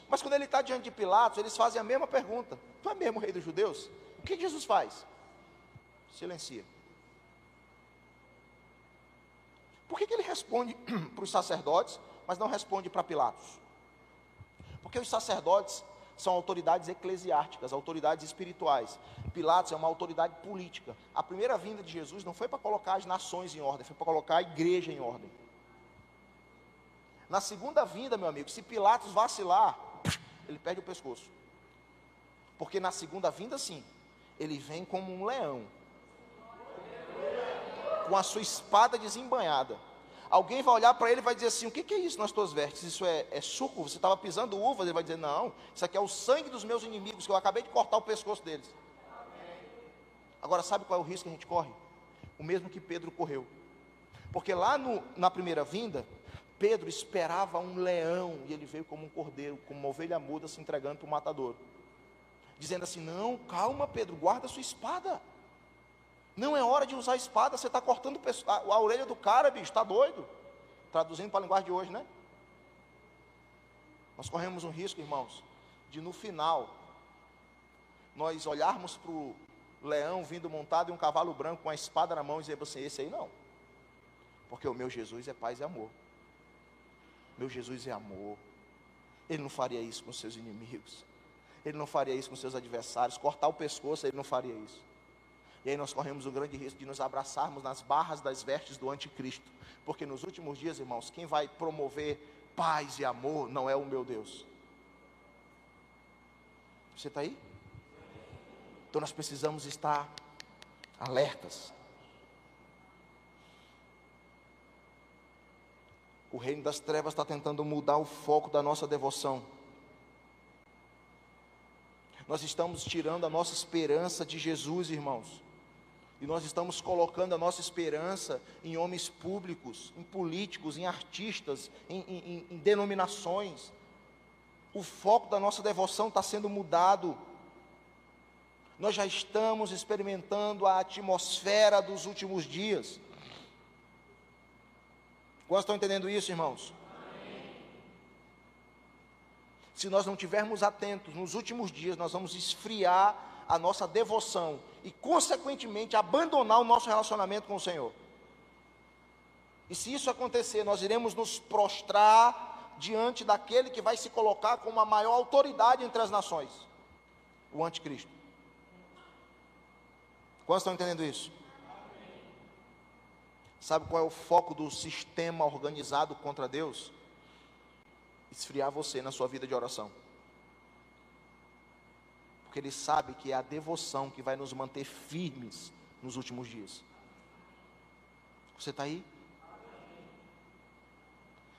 Mas quando ele está diante de Pilatos, eles fazem a mesma pergunta: Tu é mesmo rei dos judeus? O que Jesus faz? Silencia. Por que, que ele responde para os sacerdotes, mas não responde para Pilatos? Porque os sacerdotes são autoridades eclesiásticas, autoridades espirituais. Pilatos é uma autoridade política. A primeira vinda de Jesus não foi para colocar as nações em ordem, foi para colocar a igreja em ordem. Na segunda vinda, meu amigo, se Pilatos vacilar, ele perde o pescoço. Porque na segunda vinda, sim, ele vem como um leão, com a sua espada desembanhada. Alguém vai olhar para ele e vai dizer assim: O que, que, é isso nas tuas vestes? Isso é, é suco? Você estava pisando uvas? Ele vai dizer: Não, isso aqui é o sangue dos meus inimigos, que eu acabei de cortar o pescoço deles. Agora, sabe qual é o risco que a gente corre? O mesmo que Pedro correu. Porque lá no, na primeira vinda, Pedro esperava um leão e ele veio como um cordeiro, como uma ovelha muda se entregando para o matador. Dizendo assim: Não, calma, Pedro, guarda a sua espada. Não é hora de usar a espada, você está cortando a, a, orelha do cara, bicho, está doido. Traduzindo para a linguagem de hoje, né? Nós corremos um risco, irmãos, de no final, nós olharmos para o leão vindo montado em um cavalo branco com a espada na mão e dizer assim: esse aí não. Porque o meu Jesus é paz e amor. Meu Jesus é amor. Ele não faria isso com seus inimigos. Ele não faria isso com seus adversários. Cortar o pescoço, ele não faria isso. E aí nós corremos o grande risco de nos abraçarmos nas barras das vestes do anticristo. Porque nos últimos dias, irmãos, quem vai promover paz e amor não é o meu Deus. Você está aí? Então nós precisamos estar alertas. O reino das trevas está tentando mudar o foco da nossa devoção. Nós estamos tirando a nossa esperança de Jesus, irmãos. E nós estamos colocando a nossa esperança em homens públicos, em políticos, em artistas, em, em, em denominações. O foco da nossa devoção está sendo mudado. Nós já estamos experimentando a atmosfera dos últimos dias. Quantos estão entendendo isso, irmãos? Se nós não tivermos atentos nos últimos dias, nós vamos esfriar a nossa devoção e, consequentemente, abandonar o nosso relacionamento com o Senhor. E se isso acontecer, nós iremos nos prostrar diante daquele que vai se colocar como a maior autoridade entre as nações o anticristo. Quantos estão entendendo isso? Sabe qual é o foco do sistema organizado contra Deus? Esfriar você na sua vida de oração porque ele sabe que é a devoção que vai nos manter firmes nos últimos dias. Você está aí?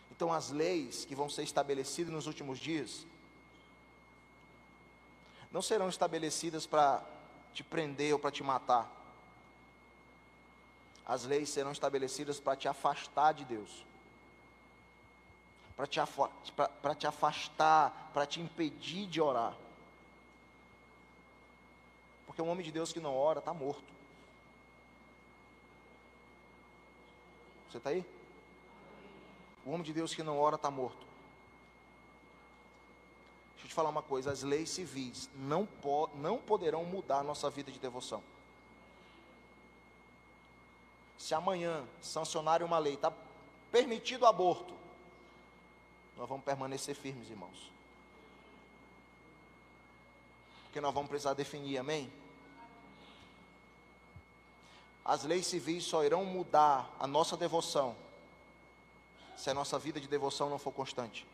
Então, as leis que vão ser estabelecidas nos últimos dias não serão estabelecidas para te prender ou para te matar. As leis serão estabelecidas para te afastar de Deus, para te, afastar, para te impedir de orar. Porque um homem de Deus que não ora está morto. Você está aí? O homem de Deus que não ora está morto. Deixa eu te falar uma coisa: as leis civis não, po não poderão mudar a nossa vida de devoção. Se amanhã sancionarem uma lei, está permitido o aborto, nós vamos permanecer firmes, irmãos. Porque nós vamos precisar definir, amém? As leis civis só irão mudar a nossa devoção se a nossa vida de devoção não for constante.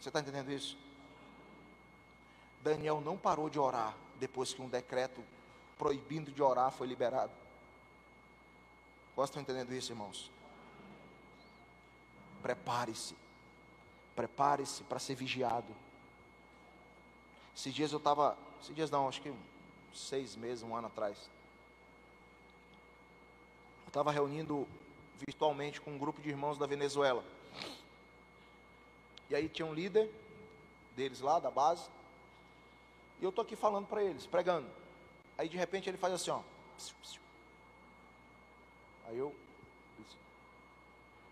Você está entendendo isso? Daniel não parou de orar depois que um decreto proibindo de orar foi liberado. Estão entendendo isso, irmãos? Prepare-se. Prepare-se para ser vigiado. Esses dias eu estava. Esses dias não, acho que seis meses, um ano atrás. Eu estava reunindo virtualmente com um grupo de irmãos da Venezuela. E aí tinha um líder deles lá, da base. E eu estou aqui falando para eles, pregando. Aí de repente ele faz assim, ó. Aí eu,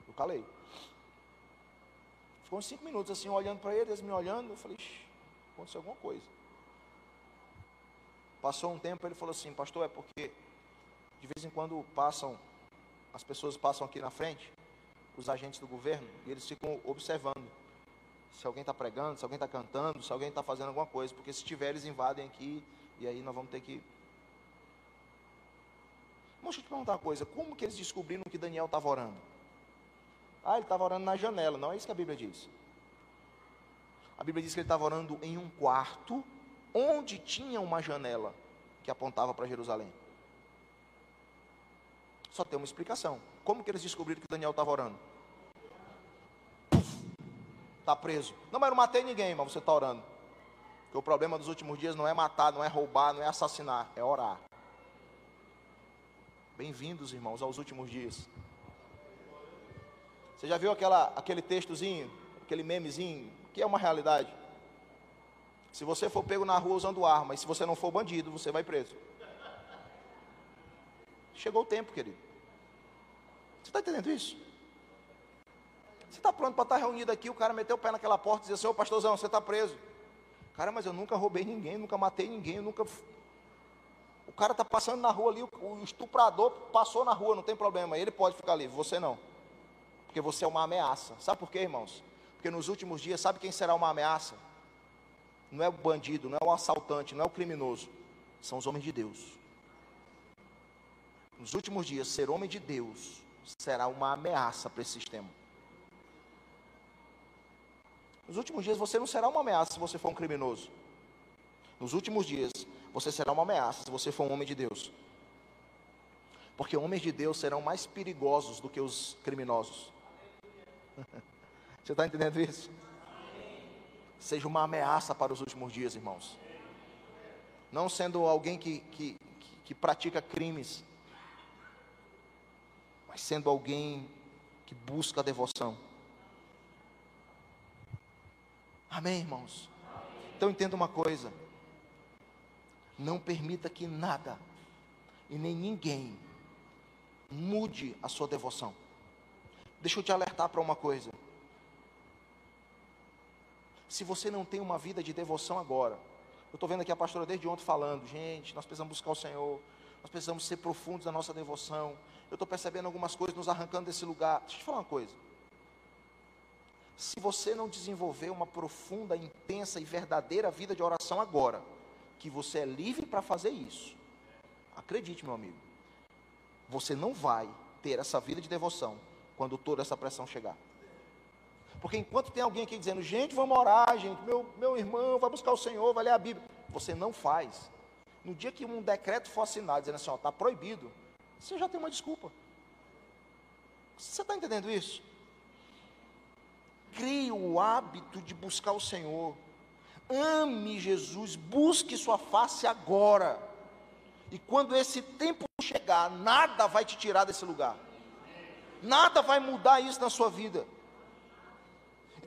eu calei. Ficou uns cinco minutos assim, olhando para eles, me olhando. Eu falei, aconteceu alguma coisa. Passou um tempo, ele falou assim, pastor, é porque de vez em quando passam, as pessoas passam aqui na frente, os agentes do governo, e eles ficam observando. se alguém está pregando, se alguém está cantando, se alguém está fazendo alguma coisa, porque se tiver, eles invadem aqui, e aí nós vamos ter que. Deixa eu te perguntar uma coisa: como que eles descobriram que Daniel estava orando? Ah, ele estava orando na janela, não é isso que a Bíblia diz. A Bíblia diz que ele estava orando em um quarto, onde tinha uma janela que apontava para Jerusalém. Só tem uma explicação. Como que eles descobriram que Daniel estava orando? está preso. Não, mas não matei ninguém, mas você está orando. Porque o problema dos últimos dias não é matar, não é roubar, não é assassinar, é orar. Bem-vindos, irmãos, aos últimos dias. Você já viu aquela, aquele textozinho, aquele memezinho, que é uma realidade? Se você for pego na rua usando arma, e se você não for bandido, você vai preso. Chegou o tempo, querido. Você está entendendo isso? Você está pronto para estar tá reunido aqui, o cara meteu o pé naquela porta e disse assim, ô pastorzão, você está preso. Cara, mas eu nunca roubei ninguém, nunca matei ninguém, nunca. O cara está passando na rua ali, o estuprador passou na rua, não tem problema, ele pode ficar livre, você não. Porque você é uma ameaça. Sabe por quê, irmãos? Porque nos últimos dias, sabe quem será uma ameaça? Não é o bandido, não é o assaltante, não é o criminoso. São os homens de Deus. Nos últimos dias, ser homem de Deus será uma ameaça para esse sistema. Nos últimos dias você não será uma ameaça se você for um criminoso. Nos últimos dias você será uma ameaça se você for um homem de Deus. Porque homens de Deus serão mais perigosos do que os criminosos. Você está entendendo isso? Seja uma ameaça para os últimos dias, irmãos. Não sendo alguém que, que, que, pratica crimes, mas sendo alguém que busca devoção. Amém, irmãos? Então entenda uma coisa: não permita que nada e nem ninguém mude a sua devoção. Deixa eu te alertar para uma coisa. Se você não tem uma vida de devoção agora, eu estou vendo aqui a pastora desde ontem falando, gente, nós precisamos buscar o Senhor, nós precisamos ser profundos na nossa devoção. Eu estou percebendo algumas coisas nos arrancando desse lugar. Deixa eu te falar uma coisa. Se você não desenvolver uma profunda, intensa e verdadeira vida de oração agora, que você é livre para fazer isso, acredite, meu amigo, você não vai ter essa vida de devoção quando toda essa pressão chegar. Porque enquanto tem alguém aqui dizendo, gente, vamos orar, gente, meu, meu irmão vai buscar o Senhor, vai ler a Bíblia, você não faz. No dia que um decreto for assinado dizendo assim, ó, está proibido, você já tem uma desculpa. Você está entendendo isso? crie o hábito de buscar o Senhor. Ame Jesus, busque sua face agora. E quando esse tempo chegar, nada vai te tirar desse lugar. Nada vai mudar isso na sua vida.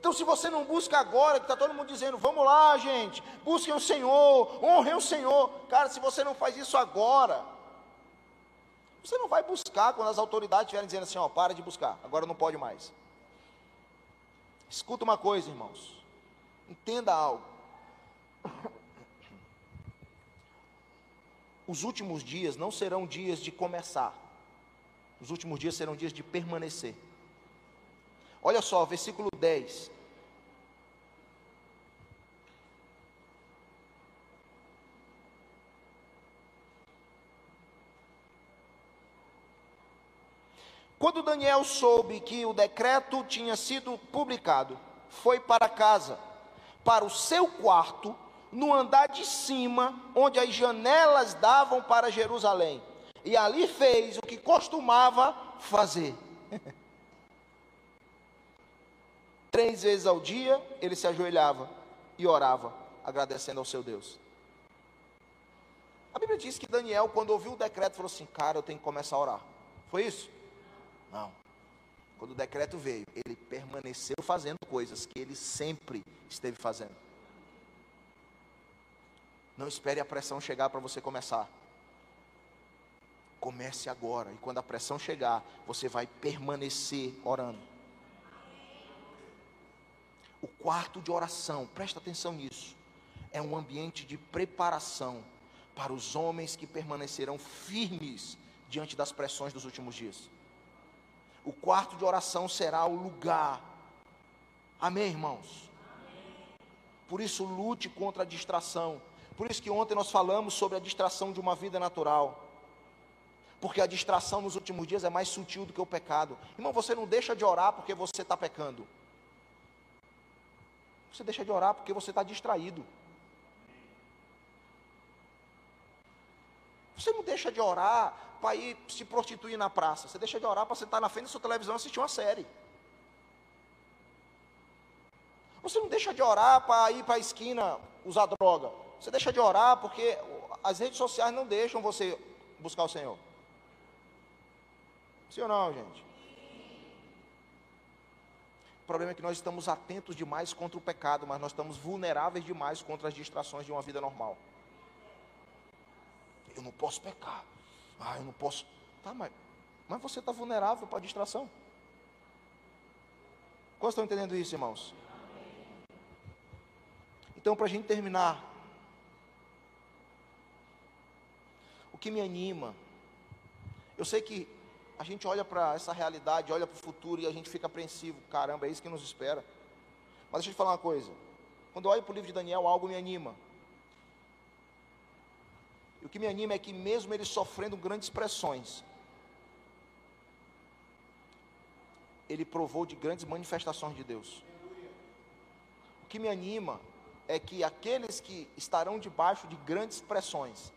Então, se você não busca agora, que está todo mundo dizendo, vamos lá, gente, busquem o Senhor, honrem o Senhor. Cara, se você não faz isso agora, você não vai buscar quando as autoridades estiverem dizendo assim, ó, para de buscar, agora não pode mais. Escuta uma coisa, irmãos. Entenda algo. Os últimos dias não serão dias de começar. Os últimos dias serão dias de permanecer. Olha só, versículo 10. Quando Daniel soube que o decreto tinha sido publicado, foi para casa, para o seu quarto, no andar de cima, onde as janelas davam para Jerusalém, e ali fez o que costumava fazer. Três vezes ao dia ele se ajoelhava e orava, agradecendo ao seu Deus. A Bíblia diz que Daniel, quando ouviu o decreto, falou assim: Cara, eu tenho que começar a orar. Foi isso? Não. Quando o decreto veio, ele permaneceu fazendo coisas que ele sempre esteve fazendo. Não espere a pressão chegar para você começar. Comece agora, e quando a pressão chegar, você vai permanecer orando. O quarto de oração, presta atenção nisso, é um ambiente de preparação para os homens que permanecerão firmes diante das pressões dos últimos dias. O quarto de oração será o lugar. Amém, irmãos? Por isso, lute contra a distração. Por isso que ontem nós falamos sobre a distração de uma vida natural. Porque a distração nos últimos dias é mais sutil do que o pecado. Irmão, você não deixa de orar porque você está pecando. Você deixa de orar porque você está distraído. Você não deixa de orar para ir se prostituir na praça. Você deixa de orar para sentar na frente da sua televisão e assistir uma série. Você não deixa de orar para ir para a esquina usar droga. Você deixa de orar porque as redes sociais não deixam você buscar o Senhor. Sim ou não, gente? Problema é que nós estamos atentos demais contra o pecado, mas nós estamos vulneráveis demais contra as distrações de uma vida normal. Eu não posso pecar. Ah, eu não posso. Tá, mas, mas você está vulnerável para a distração. Quantos estão entendendo isso, irmãos? Então, para a gente terminar, o que me anima, eu sei que a gente olha para essa realidade, olha para o futuro e a gente fica apreensivo, caramba, é isso que nos espera. Mas deixa eu te falar uma coisa: quando eu olho para o livro de Daniel, algo me anima. E o que me anima é que, mesmo ele sofrendo grandes pressões, ele provou de grandes manifestações de Deus. O que me anima é que aqueles que estarão debaixo de grandes pressões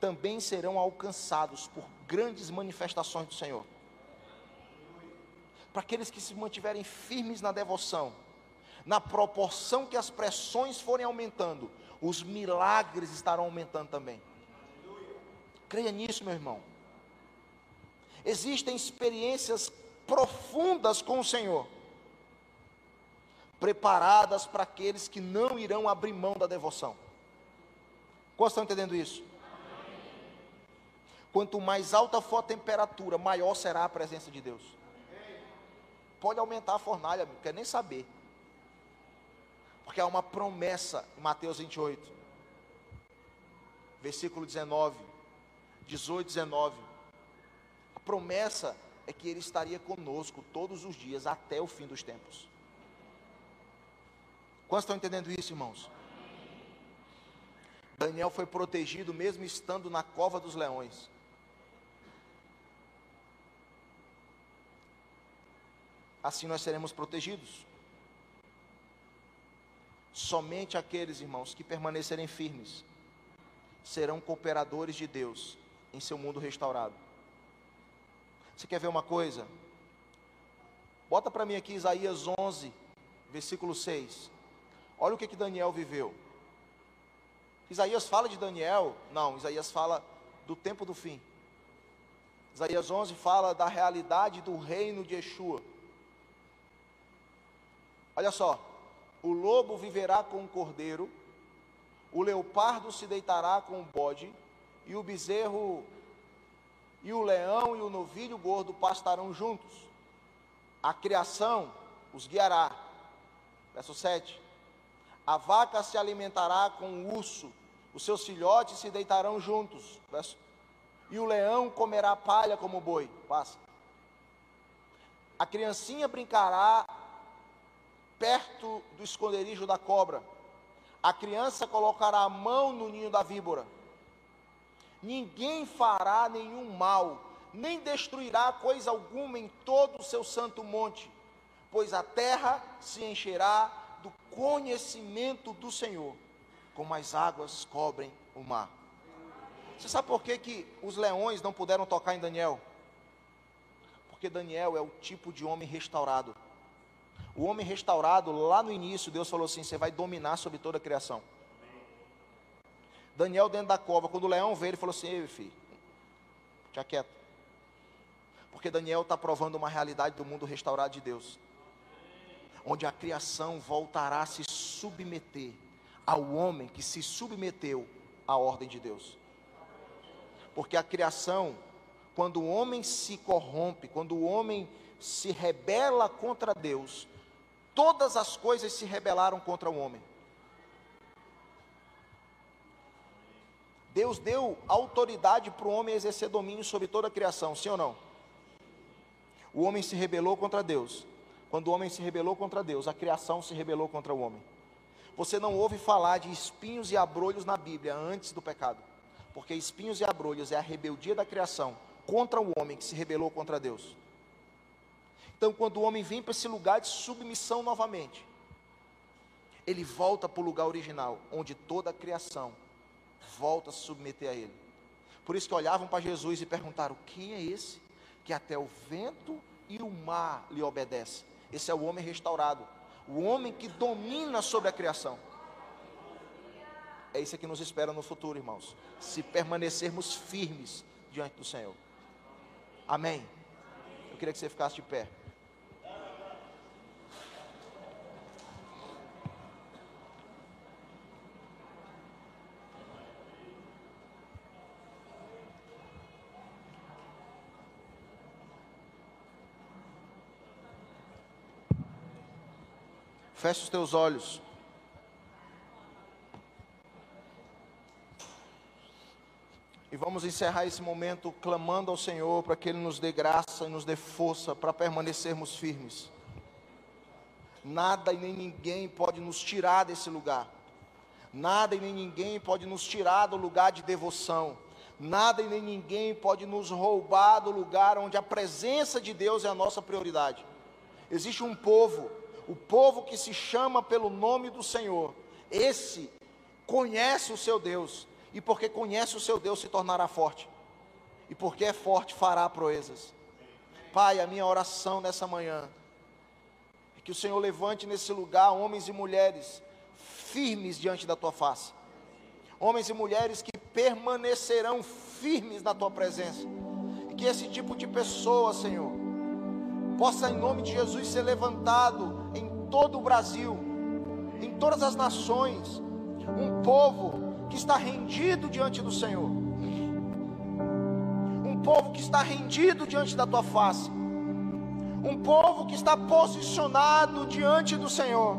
também serão alcançados por grandes manifestações do Senhor. Para aqueles que se mantiverem firmes na devoção, na proporção que as pressões forem aumentando, os milagres estarão aumentando também. Creia nisso, meu irmão. Existem experiências profundas com o Senhor, preparadas para aqueles que não irão abrir mão da devoção. Quantos estão entendendo isso? Quanto mais alta for a temperatura, maior será a presença de Deus. Pode aumentar a fornalha, não quer nem saber. Porque há uma promessa em Mateus 28, versículo 19 18, 19. A promessa é que Ele estaria conosco todos os dias até o fim dos tempos. Quantos estão entendendo isso, irmãos? Daniel foi protegido mesmo estando na cova dos leões. Assim nós seremos protegidos. Somente aqueles, irmãos, que permanecerem firmes serão cooperadores de Deus em seu mundo restaurado. Você quer ver uma coisa? Bota para mim aqui Isaías 11, versículo 6. Olha o que, que Daniel viveu. Isaías fala de Daniel? Não, Isaías fala do tempo do fim. Isaías 11 fala da realidade do reino de Yeshua. Olha só: o lobo viverá com o cordeiro, o leopardo se deitará com o bode, e o bezerro e o leão e o novilho gordo pastarão juntos. A criação os guiará. Verso 7. A vaca se alimentará com o urso, os seus filhotes se deitarão juntos. Verso. E o leão comerá palha como boi. Passa. A criancinha brincará perto do esconderijo da cobra. A criança colocará a mão no ninho da víbora ninguém fará nenhum mal, nem destruirá coisa alguma em todo o seu santo monte, pois a terra se encherá do conhecimento do Senhor, como as águas cobrem o mar. Você sabe por que, que os leões não puderam tocar em Daniel? Porque Daniel é o tipo de homem restaurado. O homem restaurado, lá no início, Deus falou assim: você vai dominar sobre toda a criação. Daniel dentro da cova, quando o leão veio, ele falou assim: Ei, filho, já quieto. Porque Daniel está provando uma realidade do mundo restaurado de Deus, onde a criação voltará a se submeter ao homem que se submeteu à ordem de Deus. Porque a criação, quando o homem se corrompe, quando o homem se rebela contra Deus, todas as coisas se rebelaram contra o homem. Deus deu autoridade para o homem exercer domínio sobre toda a criação, sim ou não? O homem se rebelou contra Deus. Quando o homem se rebelou contra Deus, a criação se rebelou contra o homem. Você não ouve falar de espinhos e abrolhos na Bíblia antes do pecado, porque espinhos e abrolhos é a rebeldia da criação contra o homem que se rebelou contra Deus. Então, quando o homem vem para esse lugar de submissão novamente, ele volta para o lugar original, onde toda a criação volta a se submeter a ele. Por isso que olhavam para Jesus e perguntaram: quem é esse que até o vento e o mar lhe obedecem? Esse é o homem restaurado, o homem que domina sobre a criação. É isso que nos espera no futuro, irmãos. Se permanecermos firmes diante do Senhor. Amém. Eu queria que você ficasse de pé. Feche os teus olhos. E vamos encerrar esse momento clamando ao Senhor para que Ele nos dê graça e nos dê força para permanecermos firmes. Nada e nem ninguém pode nos tirar desse lugar. Nada e nem ninguém pode nos tirar do lugar de devoção. Nada e nem ninguém pode nos roubar do lugar onde a presença de Deus é a nossa prioridade. Existe um povo o povo que se chama pelo nome do Senhor, esse conhece o seu Deus, e porque conhece o seu Deus se tornará forte, e porque é forte fará proezas. Pai, a minha oração nessa manhã é que o Senhor levante nesse lugar homens e mulheres firmes diante da tua face, homens e mulheres que permanecerão firmes na tua presença, e que esse tipo de pessoa, Senhor, possa em nome de Jesus ser levantado em todo o Brasil, em todas as nações, um povo que está rendido diante do Senhor, um povo que está rendido diante da tua face, um povo que está posicionado diante do Senhor.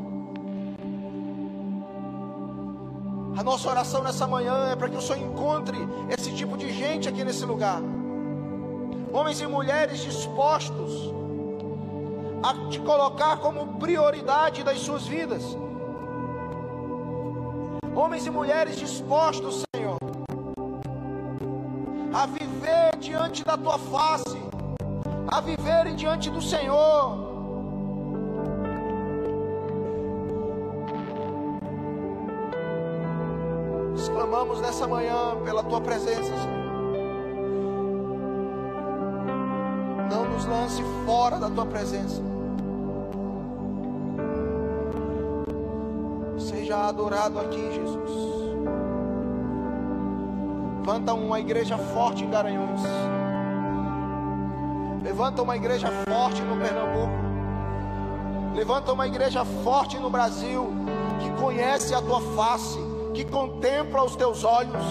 A nossa oração nessa manhã é para que o Senhor encontre esse tipo de gente aqui nesse lugar. Homens e mulheres dispostos a te colocar como prioridade das suas vidas. Homens e mulheres dispostos, Senhor, a viver diante da tua face, a viverem diante do Senhor. Exclamamos nessa manhã pela tua presença, Senhor. Nos lance fora da tua presença. Seja adorado aqui, Jesus. Levanta uma igreja forte em Garanhuns. Levanta uma igreja forte no Pernambuco. Levanta uma igreja forte no Brasil, que conhece a tua face, que contempla os teus olhos